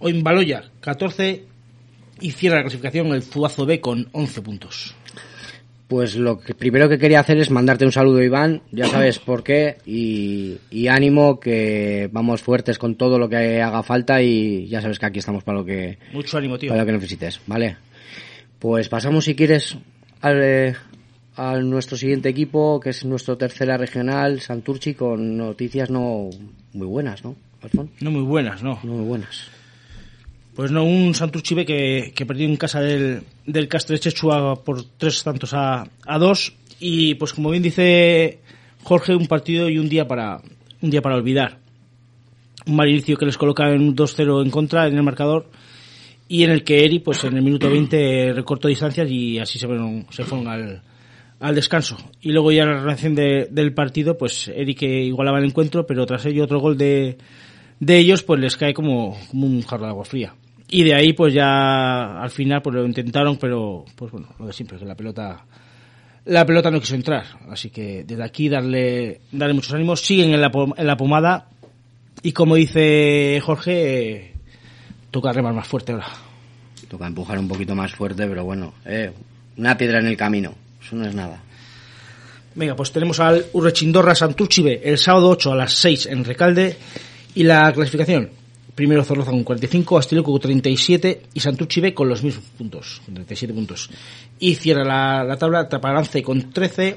Oimbaloya 14. Y cierra la clasificación el Zuazo B con 11 puntos. Pues lo que primero que quería hacer es mandarte un saludo, Iván. Ya sabes por qué. Y, y ánimo, que vamos fuertes con todo lo que haga falta. Y ya sabes que aquí estamos para lo que, Mucho ánimo, tío. para lo que necesites, ¿vale? Pues pasamos, si quieres, al, eh, a nuestro siguiente equipo, que es nuestro tercera regional, Santurchi, con noticias no muy buenas, ¿no, Alfon? No muy buenas, ¿no? No muy buenas. Pues no, un Santurchi B que, que perdió en casa del, del Castre Chechua por tres tantos a, a dos. Y pues como bien dice Jorge, un partido y un día para, un día para olvidar. Un mal inicio que les coloca en un 2-0 en contra en el marcador. Y en el que Eri, pues en el minuto 20 recortó distancias y así se fueron, se fueron al, al descanso. Y luego ya la relación de- del partido, pues Eri que igualaba el encuentro, pero tras ello otro gol de, de ellos, pues les cae como, como un jarro de agua fría. Y de ahí, pues ya al final, pues lo intentaron, pero pues bueno, lo de siempre, que la pelota, la pelota no quiso entrar. Así que desde aquí darle, darle muchos ánimos. Siguen en la, en la pomada y como dice Jorge, toca remar más fuerte ahora. Toca empujar un poquito más fuerte, pero bueno, eh, una piedra en el camino. Eso no es nada. Venga, pues tenemos al Urrechindorra Santurchibe el sábado 8 a las 6 en Recalde. Y la clasificación. Primero Zorroza con 45, Astileco con 37 y Santurchibe con los mismos puntos, con 37 puntos. Y cierra la, la tabla Taparance con 13,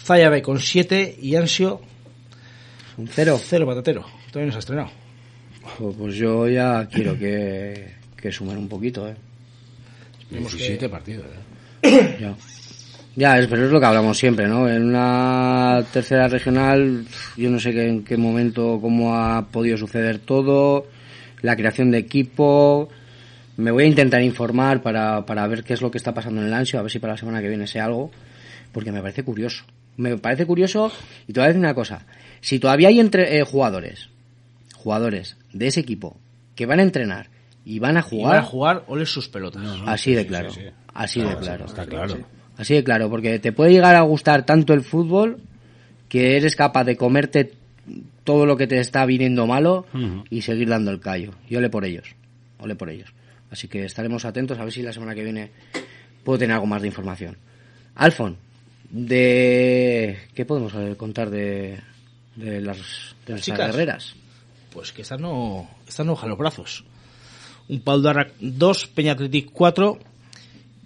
Zayabe con 7 y Ansio Un cero. cero patatero. Todavía no se ha estrenado. Pues yo ya quiero que, que sumen un poquito, eh. 17 partidos. ¿eh? Ya. Ya, es, pero es lo que hablamos siempre, ¿no? En una tercera regional, yo no sé qué, en qué momento, cómo ha podido suceder todo, la creación de equipo. Me voy a intentar informar para, para ver qué es lo que está pasando en el Ansio, a ver si para la semana que viene sé algo, porque me parece curioso. Me parece curioso, y te voy a decir una cosa. Si todavía hay entre, eh, jugadores, jugadores de ese equipo que van a entrenar y van a Y jugar, van a jugar oles sus pelotas. así de claro, sí, sí. así de claro. Está claro. Así de claro, porque te puede llegar a gustar tanto el fútbol que eres capaz de comerte todo lo que te está viniendo malo y seguir dando el callo. Y ole por ellos, ole por ellos. Así que estaremos atentos a ver si la semana que viene puedo tener algo más de información. Alfon, de ¿qué podemos contar de, de las, de las chicas. guerreras? Pues que están no, están no brazos. Un Pau Darrac 2, Peña Athletic 4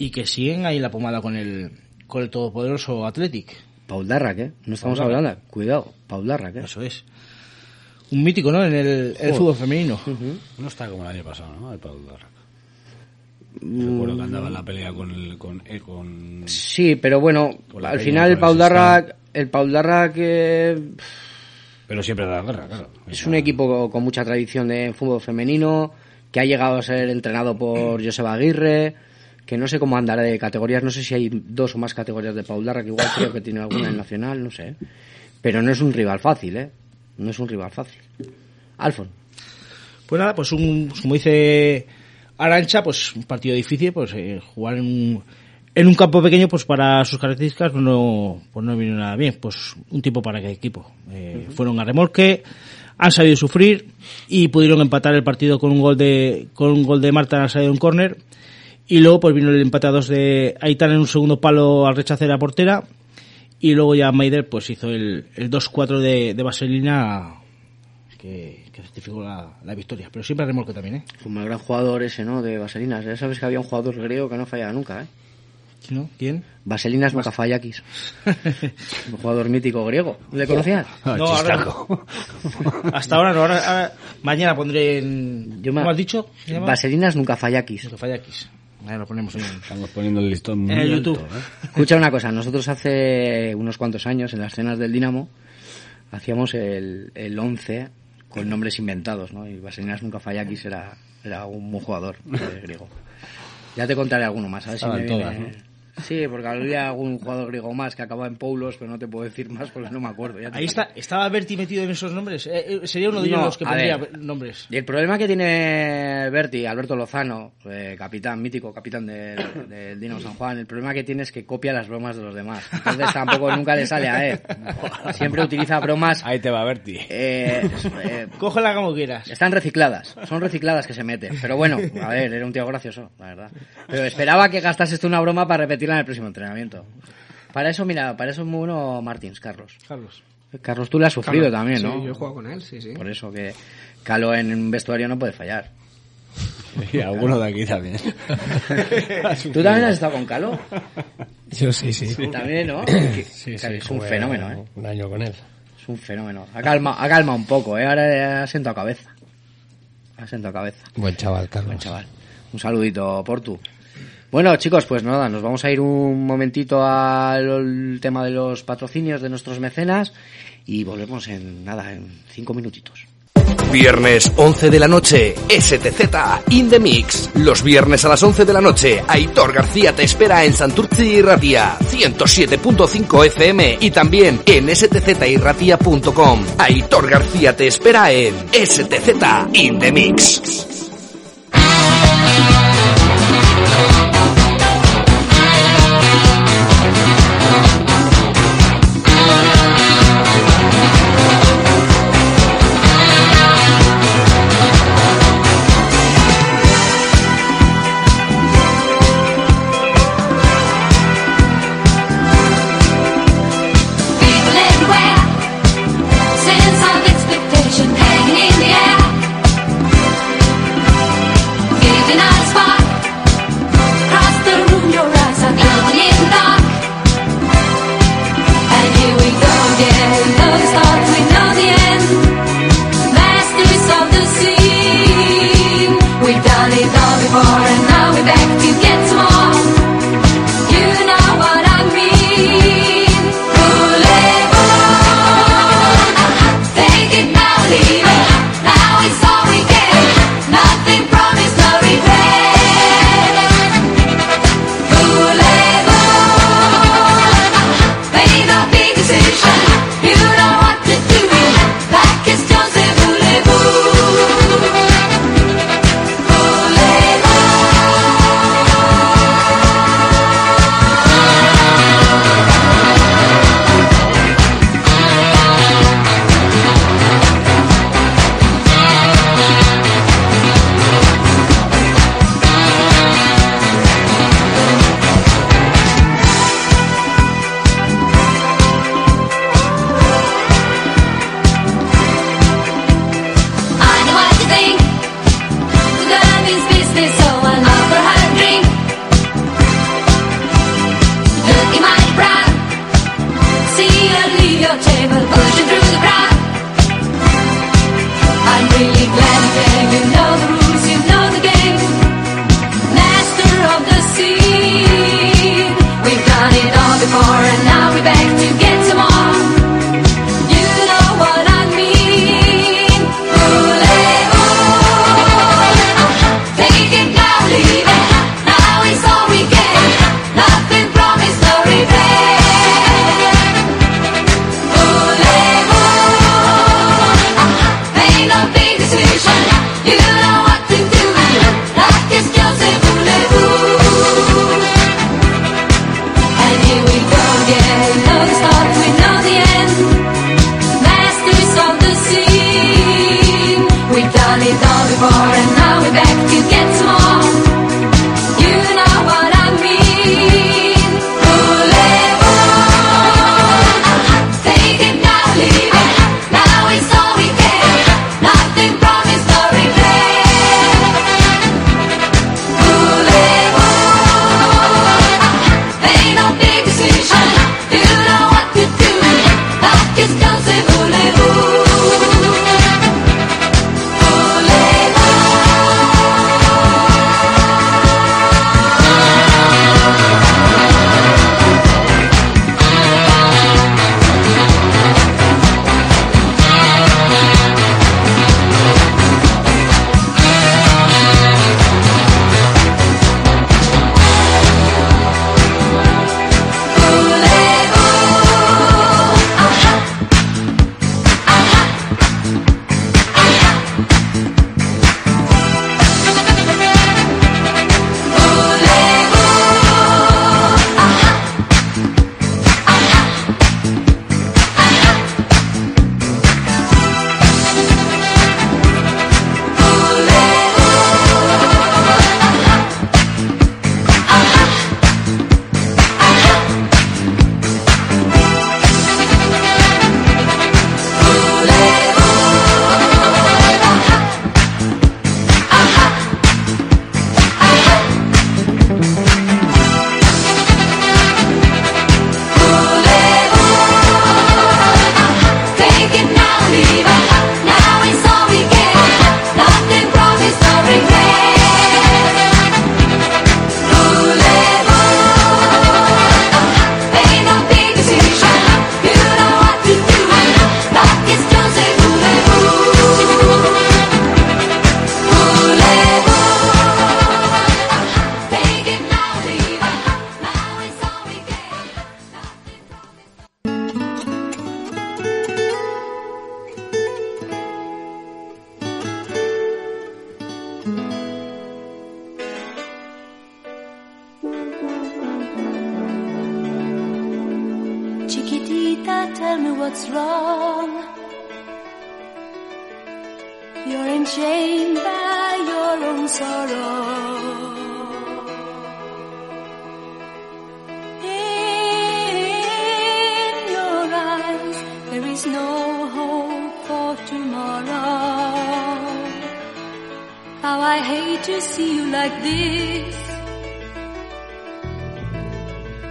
y que siguen ahí la pomada con el, con el todopoderoso Athletic. Paul Darrac, ¿eh? No estamos Paul Darrac. hablando. Cuidado, Paul Darrac, ¿eh? Eso es. Un mítico, ¿no? En el, fútbol femenino. No está como el año pasado, ¿no? El Pau Darrac. Recuerdo que andaba en la pelea con el, con, eh, con- Sí, pero bueno, al final el por Pau el Darra, el Pau Darra que pero siempre da la guerra, claro. es un equipo con mucha tradición de fútbol femenino, que ha llegado a ser entrenado por Joseba Aguirre, que no sé cómo andará de categorías, no sé si hay dos o más categorías de Pau Darra, que igual creo que tiene alguna en Nacional, no sé. Pero no es un rival fácil, ¿eh? No es un rival fácil. Alfon. Pues nada, pues un, pues como dice Arancha, pues un partido difícil, pues eh, jugar en un, en un campo pequeño, pues para sus características pues no, pues no vino nada bien. Pues un tipo para cada equipo. Eh, Fueron a remolque, han sabido sufrir y pudieron empatar el partido con un gol de, con un gol de Marta al salir de un córner. Y luego pues vino el empate a dos de Aitán en un segundo palo al rechazar la portera. Y luego ya Maider pues hizo el, el 2-4 de, de Vaselina que, que certificó la, la victoria. Pero siempre remolque también, ¿eh? Como el gran jugador ese, ¿no? De Vaselinas. Ya sabes que había un jugador griego que no fallaba nunca, ¿eh? ¿No? ¿Quién? Vaselinas Mukafayakis. un jugador mítico griego. ¿Le conocías? Ah, No, ahora. Hasta ahora no, ahora, ahora- mañana pondré en... Yo me- ¿Cómo has dicho? Vaselinas Mukafayakis. Fallakis. Ahora lo ponemos en... Estamos poniendo el listón muy En el alto, YouTube. ¿eh? Escucha una cosa, nosotros hace unos cuantos años en las cenas del Dinamo hacíamos el, el 11 con nombres inventados, ¿no? Y Vaselinas Mukafayakis era, era un buen jugador eh, griego. Ya te contaré alguno más, a ver si me viene- todas, Sí, porque había algún jugador griego más que acababa en Paulos, pero no te puedo decir más porque no me acuerdo. ya Ahí está, ¿estaba Berti metido en esos nombres? Eh, eh, sería uno de ellos No, los que pondría ver. nombres. Y el problema que tiene Berti, Alberto Lozano, eh, capitán, mítico capitán del, del Dinamo San Juan, el problema que tiene es que copia las bromas de los demás. Entonces tampoco nunca le sale a él. Siempre utiliza bromas. Ahí te va Berti. eh, eh, Cógela como quieras. están recicladas, son recicladas que se meten. Pero bueno, a ver, era un tío gracioso, la verdad. Pero esperaba que gastases tú una broma para repetirla en el próximo entrenamiento. Para eso, mira, para eso es muy bueno Martins, Carlos. Carlos. Carlos, tú le has sufrido también, sí, ¿no? yo he jugado con él, sí, sí. Por eso que Calo en un vestuario no puede fallar. Y alguno de aquí también. ¿Tú también has estado con Calo? Yo sí, sí. También, ¿no? Sí, sí, es un fenómeno, ¿eh? Un año con él. Es un fenómeno. Ha calma, ha calma un poco, ¿eh? Ahora ha sentado cabeza. Ha sentado cabeza. Buen chaval, Carlos. Buen chaval. Un saludito, Portu. Bueno, chicos, pues nada, nos vamos a ir un momentito al tema de los patrocinios de nuestros mecenas y volvemos en nada, en cinco minutitos. Viernes 11 de la noche, STZ in the mix. Los viernes a las 11 de la noche, Aitor García te espera en Santurci y Ratia, 107.5 FM y también en stzirratia.com. Aitor García te espera en STZ in the mix.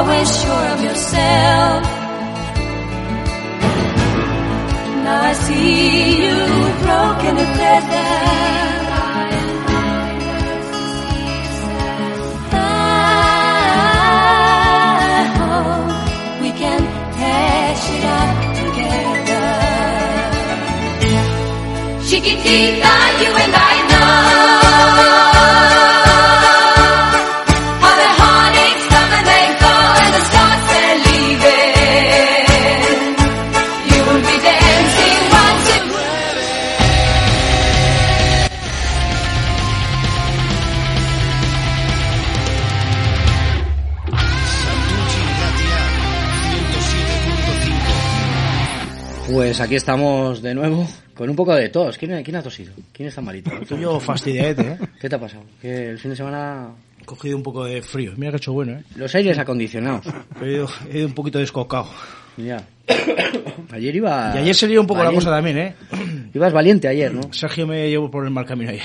Always sure of yourself. Now I see you broken and better. You the the Pues aquí estamos de nuevo con un poco de tos. ¿Quién, quién ha tosido? ¿Quién está malito? Estoy yo fastidiadete, ¿eh? ¿Qué te ha pasado? Que el fin de semana... He cogido un poco de frío. Mira que he hecho bueno, ¿eh? Los aires acondicionados. He ido, he ido un poquito descocado. Ya. Ayer iba... Y ayer se lió un poco la valiente. cosa también, ¿eh? Ibas valiente ayer, ¿no? Sergio me llevó por el mal camino ayer.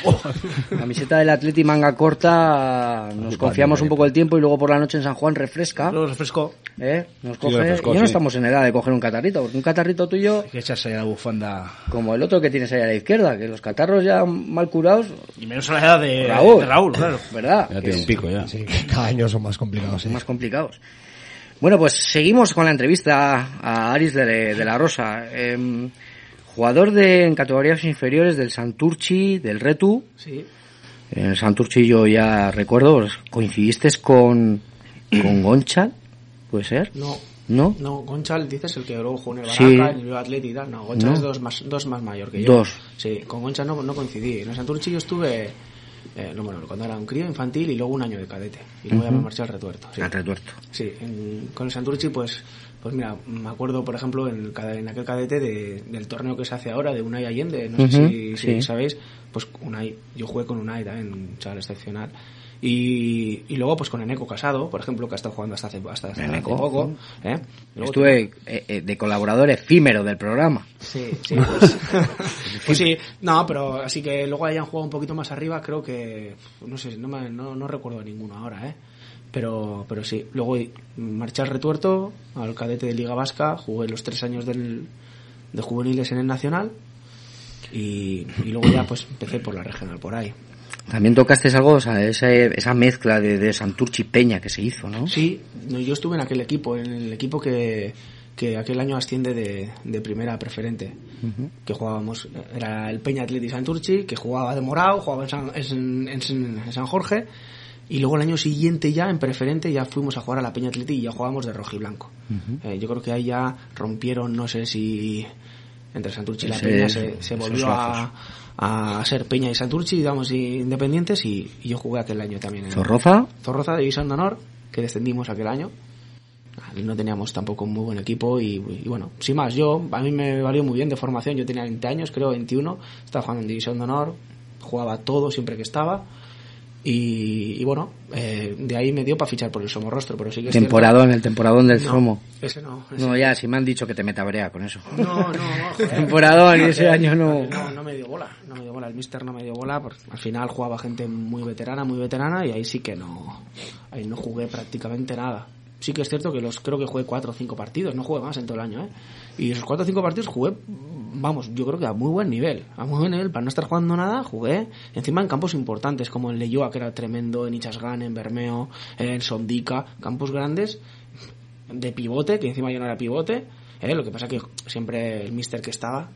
Camiseta del Atleti manga corta, nos confiamos un poco el tiempo y luego por la noche en San Juan refresca. Luego refrescó. ¿Eh? Nos Sí, coge. refrescó, y no sí. estamos en edad de coger un catarrito, porque un catarrito tuyo, Hay que echarse ahí la bufanda. como el otro que tienes ahí a la izquierda, que los catarros ya mal curados, Y menos a la edad de Raúl, de Raúl claro. ¿verdad? Ya Que tiene un pico ya. Sí, que cada año son más complicados. son más complicados. Bueno, pues seguimos con la entrevista a Aris de, de la Rosa. Em, jugador de en categorías inferiores del Santurchi, del Retu. Sí. En el Santurchi yo ya recuerdo, pues, coincidiste con, con Gonchal, ¿puede ser? No. ¿No? No, Gonchal, dices el que luego jugó en el Sí. En el y tal. No, Gonchal No. es dos más, dos más mayor que yo. Dos. Sí, con Gonchal no, no coincidí. En el Santurchi yo estuve, eh, no, bueno, cuando era un crío infantil y luego un año de cadete. Y luego ya me marché al retuerto. Sí. Al retuerto. Sí, en- con el Santurchi, pues, pues mira, me acuerdo, por ejemplo, en, el en aquel cadete de- del torneo que se hace ahora de Unai Allende, no sé si, si sí. sabéis, pues Unai, yo jugué con Unai también, un chaval excepcional. Y, y luego, pues con Eneco Casado, por ejemplo, que ha estado jugando hasta hace, hasta, hace poco. ¿eh? Estuve eh, eh, de colaborador efímero del programa. Sí, sí, pues, pues sí, no, pero así que luego hayan jugado un poquito más arriba, creo que, no sé, no, me- no, no recuerdo ninguno ahora, ¿eh? Pero, pero sí, luego marché al retuerto, al cadete de Liga Vasca, jugué los tres años del, de juveniles en el Nacional y, y luego ya pues empecé por la regional por ahí. También tocaste algo, o sea, esa, esa mezcla de, de Santurchi y Peña que se hizo, ¿no? Sí, yo estuve en aquel equipo, en el equipo que, que aquel año asciende de, de primera preferente. Que jugábamos, era el Peña Atleti Santurchi, que jugaba de morado, jugaba en San, en, en- en San Jorge, y luego el año siguiente ya, en preferente, ya fuimos a jugar a la Peña Atleti y ya jugábamos de rojo y blanco. Eh, yo creo que ahí ya rompieron, no sé si entre Santurchi y la Peña se, se volvió a, a ser Peña y Santurchi, digamos, y independientes, y, y yo jugué aquel año también. en- ¿Zorroza? Zorroza, División de Honor, que descendimos aquel año. No teníamos tampoco un muy buen equipo y, y bueno, sin más, yo, a mí me valió muy bien de formación, yo tenía 20 años, creo 21, estaba jugando en División de Honor, jugaba todo siempre que estaba y, y bueno, eh, de ahí me dio para fichar por el Somorrostro, pero sí que Temporadón, el temporadón del No, Somo. ese no, ese No, ya, si me han dicho que te meta brea con eso. no, no, no, joder. Temporadón, y ese año no. No, no me dio bola, me dio bola, el mister no me dio bola, porque al final jugaba gente muy veterana, muy veterana, y ahí sí que no, ahí no jugué prácticamente nada. Sí que es cierto que los creo que jugué cuatro o cinco partidos, no jugué más en todo el año, ¿eh? Y esos cuatro o cinco partidos jugué, vamos, yo creo que a muy buen nivel, a muy buen nivel, para no estar jugando nada, jugué encima en campos importantes, como en Leyoa, que era tremendo, en Ichasgan, en Bermeo, en Sondica, campos grandes, de pivote, que encima yo no era pivote, ¿eh? lo que pasa que siempre el mister que estaba,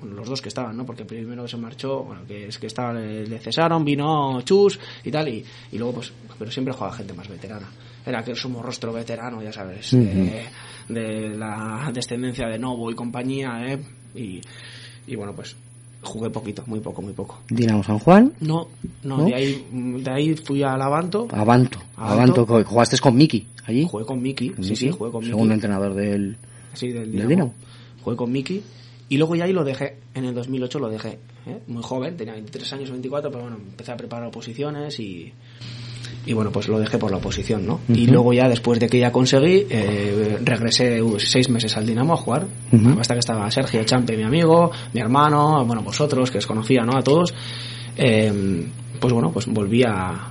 bueno, los dos que estaban, ¿no? Porque primero se marchó, bueno, que es que estaba el de cesaron, vino Chus y tal, y, y luego pues, pero siempre jugaba gente más veterana. Era aquel sumo rostro veterano, ya sabes, de, de la descendencia de Novo y compañía, ¿eh? Y, y bueno, pues jugué poquito, muy poco, muy poco. Dinamo San Juan, No, no, ¿No? de ahí de ahí fui al Avanto. Avanto. Avanto. Jugaste con Miki allí. Jugué con Miki, sí, sí, jugué con Miki. Segundo entrenador del. Sí, del ¿Del Dinamo. Dinamo? Jugué con Miki. Y luego ya ahí lo dejé. En el 2008 lo dejé. ¿eh? Muy joven, tenía 23 años, 24, pero bueno, empecé a preparar oposiciones y. Y bueno, pues lo dejé por la oposición, ¿no? Y luego ya, después de que ya conseguí, eh, regresé uh, seis meses al Dinamo a jugar. Ujú. Hasta que estaba Sergio Champe, mi amigo, mi hermano, bueno, vosotros, que os conocía, ¿no? A todos. Eh, pues bueno, pues volví a,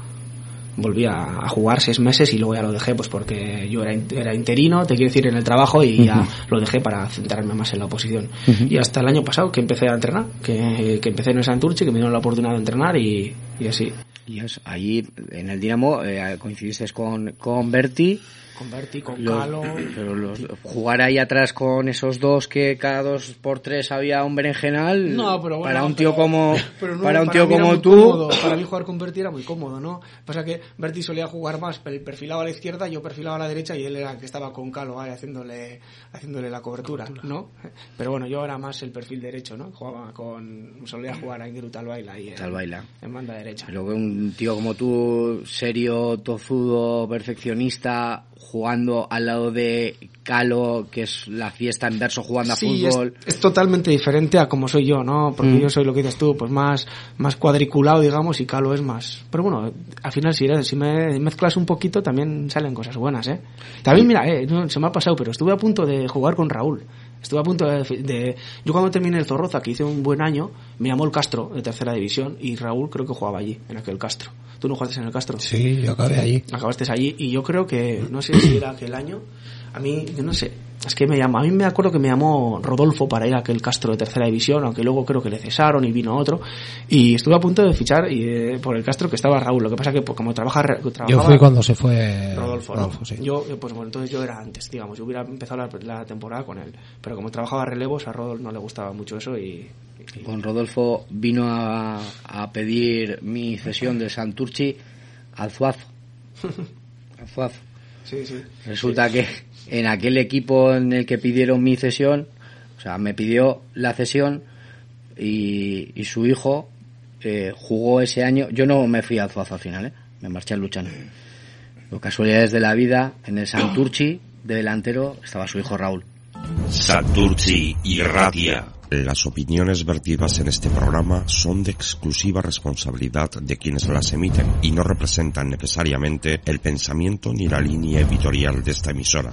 volví a, a jugar seis meses y luego ya lo dejé pues porque yo era, era interino, te quiero decir, en el trabajo y ya lo dejé para centrarme más en la oposición. Y hasta el año pasado que empecé a entrenar, que, que empecé en el Santurce, que me dieron la oportunidad de entrenar y, y así. Y es, allí en el Dinamo eh, coincidiste con, con Berti. Con Berti, con Los- Calo. pero los- jugar ahí atrás con esos dos que cada dos por tres había un berenjenal. No, pero bueno, para un tío pero- como pero no, para un para tío era como tú. cómodo. Para mí jugar con Berti era muy cómodo, ¿no? Pasa que Berti solía jugar más, pero perfilaba a la izquierda, yo perfilaba a la derecha y él era el que estaba con Calo ahí haciéndole, haciéndole la cobertura, ¿no? Pero bueno, yo era más el perfil derecho, ¿no? Jugaba con, solía jugar a Ingrid Talbaila y en, Talbaila. en banda derecha. Que un tío como tú, serio, tozudo, perfeccionista, jugando al lado de calo, que es la fiesta en verso jugando a Sí, fútbol. es totalmente diferente a como soy yo, ¿no? Porque Mm. yo soy lo que dices tú, pues más, más cuadriculado, digamos, y Calo es más. Pero bueno, al final si, eres- si me mezclas un poquito también salen cosas buenas, ¿eh? También, mira, eh, no, se me ha pasado, pero estuve a punto de jugar con Raúl. Estuve a punto de, de- Yo cuando terminé el Zorroza, que hice un buen año, me llamó el Castro, de tercera división, y Raúl creo que jugaba allí, en aquel Castro. ¿Tú no jugaste en el Castro? Sí, yo acabé allí. acabaste allí y yo creo que no sé si era aquel año a mí yo no sé es que me llama a mí me acuerdo que me llamó Rodolfo para ir a aquel Castro de tercera división aunque luego creo que le cesaron y vino otro y estuve a punto de fichar y, eh, por el Castro que estaba Raúl lo que pasa que pues, como trabaja Yo trabajaba fui cuando se fue Rodolfo, ¿no? Rodolfo, sí. yo eh, pues bueno entonces yo era antes digamos yo hubiera empezado la, la temporada con él pero como trabajaba relevos a Rodolfo no le gustaba mucho eso y, y- Con Rodolfo vino a, a pedir mi cesión de Santurchi al Zuazo. Al Zuazo. sí sí Resulta que en aquel equipo en el que pidieron mi cesión, o sea, me pidió la cesión y, y su hijo eh, jugó ese año. Yo no me fui al Zuazo al final, ¿eh? me marché al Luchano. Por casualidades de la vida, en el Santurchi de delantero estaba su hijo Raúl. Santurci irradia. Las opiniones vertidas en este programa son de exclusiva responsabilidad de quienes las emiten y no representan necesariamente el pensamiento ni la línea editorial de esta emisora.